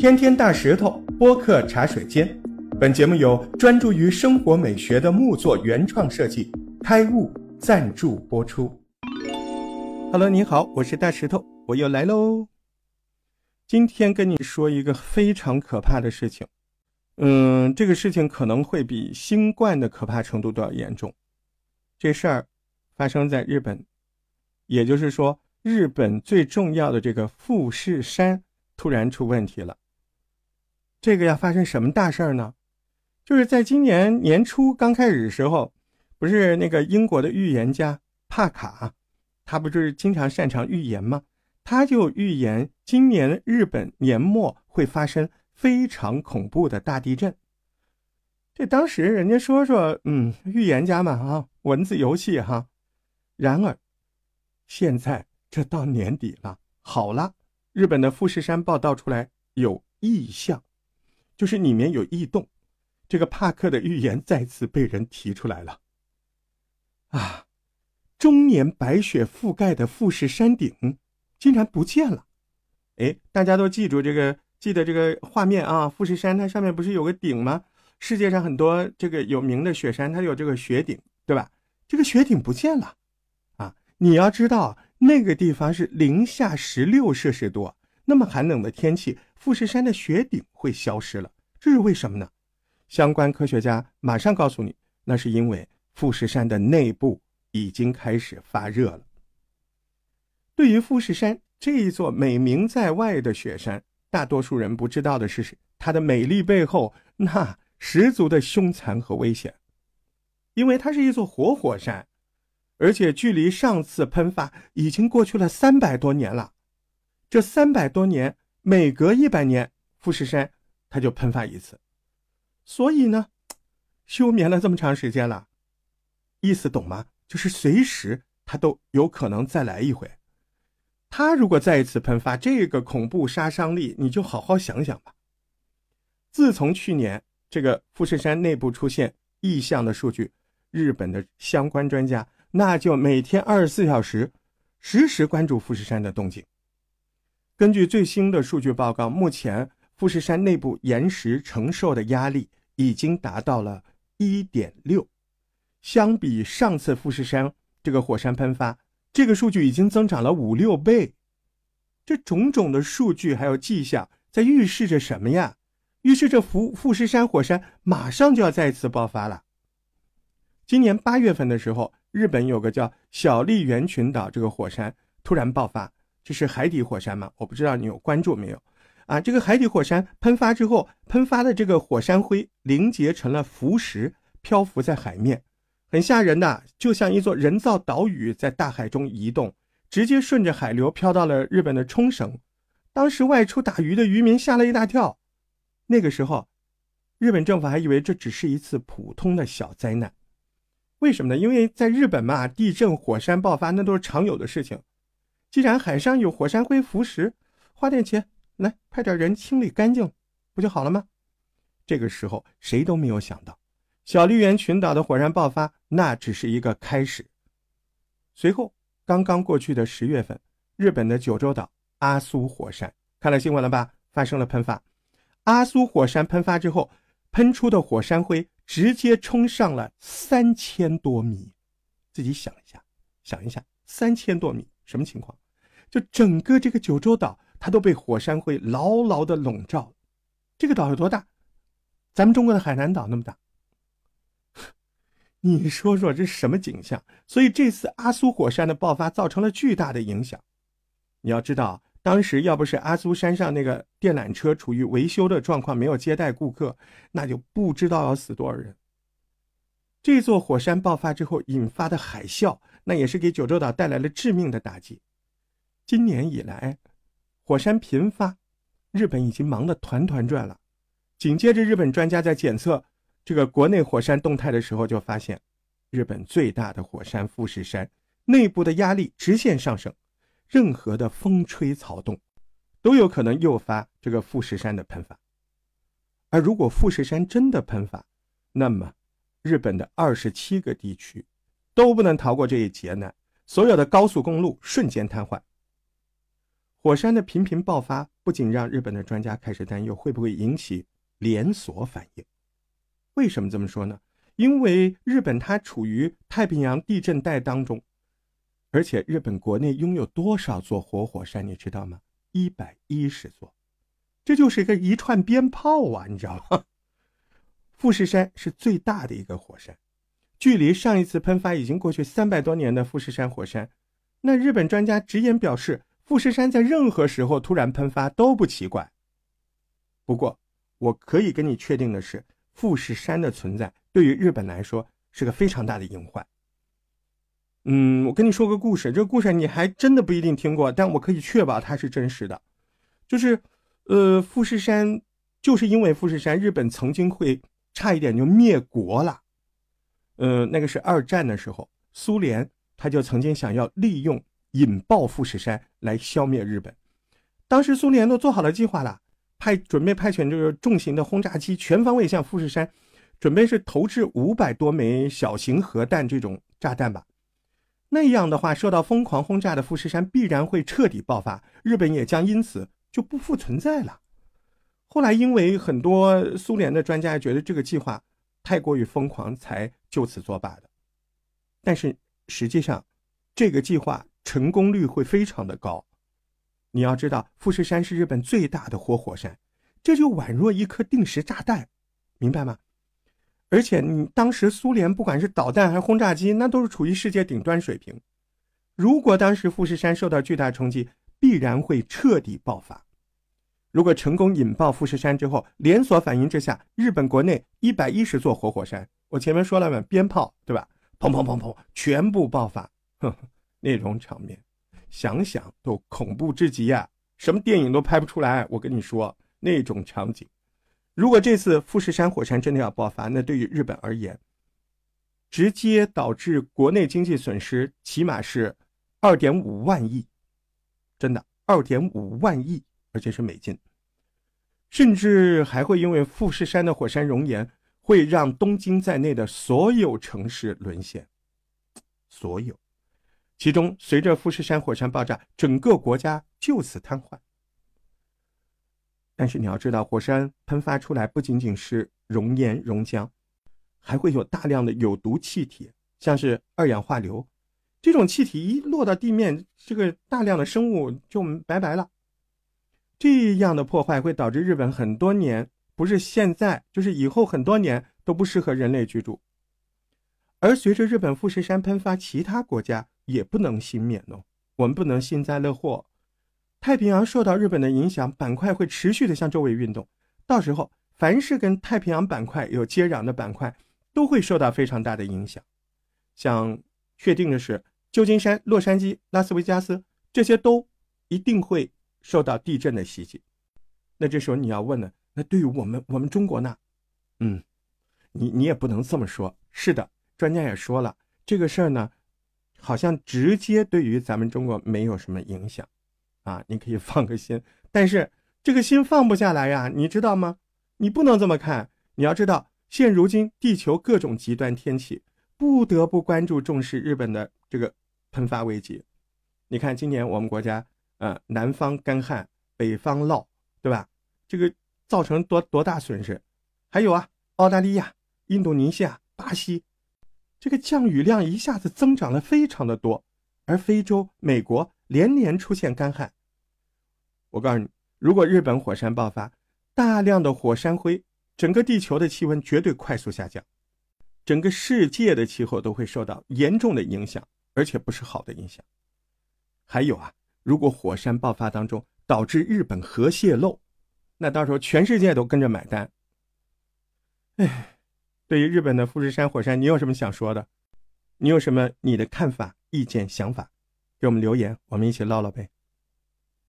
天天大石头播客茶水间，本节目由专注于生活美学的木作原创设计开悟赞助播出。Hello，你好，我是大石头，我又来喽。今天跟你说一个非常可怕的事情，嗯，这个事情可能会比新冠的可怕程度都要严重。这事儿发生在日本，也就是说，日本最重要的这个富士山突然出问题了。这个要发生什么大事儿呢？就是在今年年初刚开始的时候，不是那个英国的预言家帕卡，他不就是经常擅长预言吗？他就预言今年日本年末会发生非常恐怖的大地震。这当时人家说说，嗯，预言家嘛，啊，文字游戏哈。然而，现在这到年底了，好了，日本的富士山报道出来有异象，就是里面有异动。这个帕克的预言再次被人提出来了。啊，终年白雪覆盖的富士山顶。竟然不见了，哎，大家都记住这个，记得这个画面啊！富士山它上面不是有个顶吗？世界上很多这个有名的雪山，它有这个雪顶，对吧？这个雪顶不见了，啊！你要知道，那个地方是零下十六摄氏度，那么寒冷的天气，富士山的雪顶会消失了，这是为什么呢？相关科学家马上告诉你，那是因为富士山的内部已经开始发热了。对于富士山这一座美名在外的雪山，大多数人不知道的是，它的美丽背后那十足的凶残和危险。因为它是一座活火山，而且距离上次喷发已经过去了三百多年了。这三百多年，每隔一百年，富士山它就喷发一次。所以呢，休眠了这么长时间了，意思懂吗？就是随时它都有可能再来一回。它如果再一次喷发，这个恐怖杀伤力，你就好好想想吧。自从去年这个富士山内部出现异象的数据，日本的相关专家那就每天二十四小时，实时关注富士山的动静。根据最新的数据报告，目前富士山内部岩石承受的压力已经达到了一点六，相比上次富士山这个火山喷发。这个数据已经增长了五六倍，这种种的数据还有迹象，在预示着什么呀？预示着富富士山火山马上就要再次爆发了。今年八月份的时候，日本有个叫小笠原群岛这个火山突然爆发，这是海底火山嘛？我不知道你有关注没有？啊，这个海底火山喷发之后，喷发的这个火山灰凝结成了浮石，漂浮在海面。很吓人的，就像一座人造岛屿在大海中移动，直接顺着海流飘到了日本的冲绳。当时外出打鱼的渔民吓了一大跳。那个时候，日本政府还以为这只是一次普通的小灾难。为什么呢？因为在日本嘛，地震、火山爆发那都是常有的事情。既然海上有火山灰浮石，花点钱来派点人清理干净，不就好了吗？这个时候，谁都没有想到。小笠原群岛的火山爆发，那只是一个开始。随后，刚刚过去的十月份，日本的九州岛阿苏火山，看了新闻了吧？发生了喷发。阿苏火山喷发之后，喷出的火山灰直接冲上了三千多米。自己想一下，想一下，三千多米什么情况？就整个这个九州岛，它都被火山灰牢牢的笼罩。这个岛有多大？咱们中国的海南岛那么大。你说说这什么景象？所以这次阿苏火山的爆发造成了巨大的影响。你要知道，当时要不是阿苏山上那个电缆车处于维修的状况，没有接待顾客，那就不知道要死多少人。这座火山爆发之后引发的海啸，那也是给九州岛带来了致命的打击。今年以来，火山频发，日本已经忙得团团转了。紧接着，日本专家在检测。这个国内火山动态的时候，就发现，日本最大的火山富士山内部的压力直线上升，任何的风吹草动，都有可能诱发这个富士山的喷发。而如果富士山真的喷发，那么日本的二十七个地区都不能逃过这一劫难，所有的高速公路瞬间瘫痪。火山的频频爆发，不仅让日本的专家开始担忧会不会引起连锁反应。为什么这么说呢？因为日本它处于太平洋地震带当中，而且日本国内拥有多少座活火山，你知道吗？一百一十座，这就是一个一串鞭炮啊！你知道吗？富士山是最大的一个火山，距离上一次喷发已经过去三百多年的富士山火山，那日本专家直言表示，富士山在任何时候突然喷发都不奇怪。不过，我可以跟你确定的是，富士山的存在对于日本来说是个非常大的隐患。嗯，我跟你说个故事，这个故事你还真的不一定听过，但我可以确保它是真实的。就是，呃，富士山，就是因为富士山，日本曾经会差一点就灭国了。呃，那个是二战的时候，苏联他就曾经想要利用引爆富士山来消灭日本。当时苏联都做好了计划了，派准备派遣这个重型的轰炸机全方位向富士山，准备是投掷五百多枚小型核弹这种炸弹吧。那样的话，受到疯狂轰炸的富士山必然会彻底爆发，日本也将因此就不复存在了。后来，因为很多苏联的专家觉得这个计划太过于疯狂，才就此作罢的。但是实际上，这个计划成功率会非常的高。你要知道，富士山是日本最大的活火山，这就宛若一颗定时炸弹，明白吗？而且，你当时苏联不管是导弹还是轰炸机，那都是处于世界顶端水平。如果当时富士山受到巨大冲击，必然会彻底爆发。如果成功引爆富士山之后，连锁反应之下，日本国内一百一十座活火山，我前面说了嘛，鞭炮对吧？砰砰砰砰，全部爆发，哼，那种场面，想想都恐怖至极呀！什么电影都拍不出来。我跟你说，那种场景。如果这次富士山火山真的要爆发，那对于日本而言，直接导致国内经济损失起码是二点五万亿，真的二点五万亿，而且是美金。甚至还会因为富士山的火山熔岩，会让东京在内的所有城市沦陷，所有，其中随着富士山火山爆炸，整个国家就此瘫痪。但是你要知道，火山喷发出来不仅仅是熔岩熔浆，还会有大量的有毒气体，像是二氧化硫。这种气体一落到地面，这个大量的生物就拜拜了。这样的破坏会导致日本很多年，不是现在就是以后很多年都不适合人类居住。而随着日本富士山喷发，其他国家也不能幸免哦，我们不能幸灾乐祸。太平洋受到日本的影响，板块会持续的向周围运动，到时候凡是跟太平洋板块有接壤的板块，都会受到非常大的影响。像确定的是，旧金山、洛杉矶、拉斯维加斯这些都一定会受到地震的袭击。那这时候你要问了？那对于我们我们中国呢？嗯，你你也不能这么说。是的，专家也说了，这个事儿呢，好像直接对于咱们中国没有什么影响。啊，你可以放个心，但是这个心放不下来呀，你知道吗？你不能这么看，你要知道，现如今地球各种极端天气，不得不关注重视日本的这个喷发危机。你看，今年我们国家，呃，南方干旱，北方涝，对吧？这个造成多多大损失？还有啊，澳大利亚、印度尼西亚、巴西，这个降雨量一下子增长了非常的多，而非洲、美国。连年出现干旱。我告诉你，如果日本火山爆发，大量的火山灰，整个地球的气温绝对快速下降，整个世界的气候都会受到严重的影响，而且不是好的影响。还有啊，如果火山爆发当中导致日本核泄漏，那到时候全世界都跟着买单。哎，对于日本的富士山火山，你有什么想说的？你有什么你的看法、意见、想法？给我们留言，我们一起唠唠呗。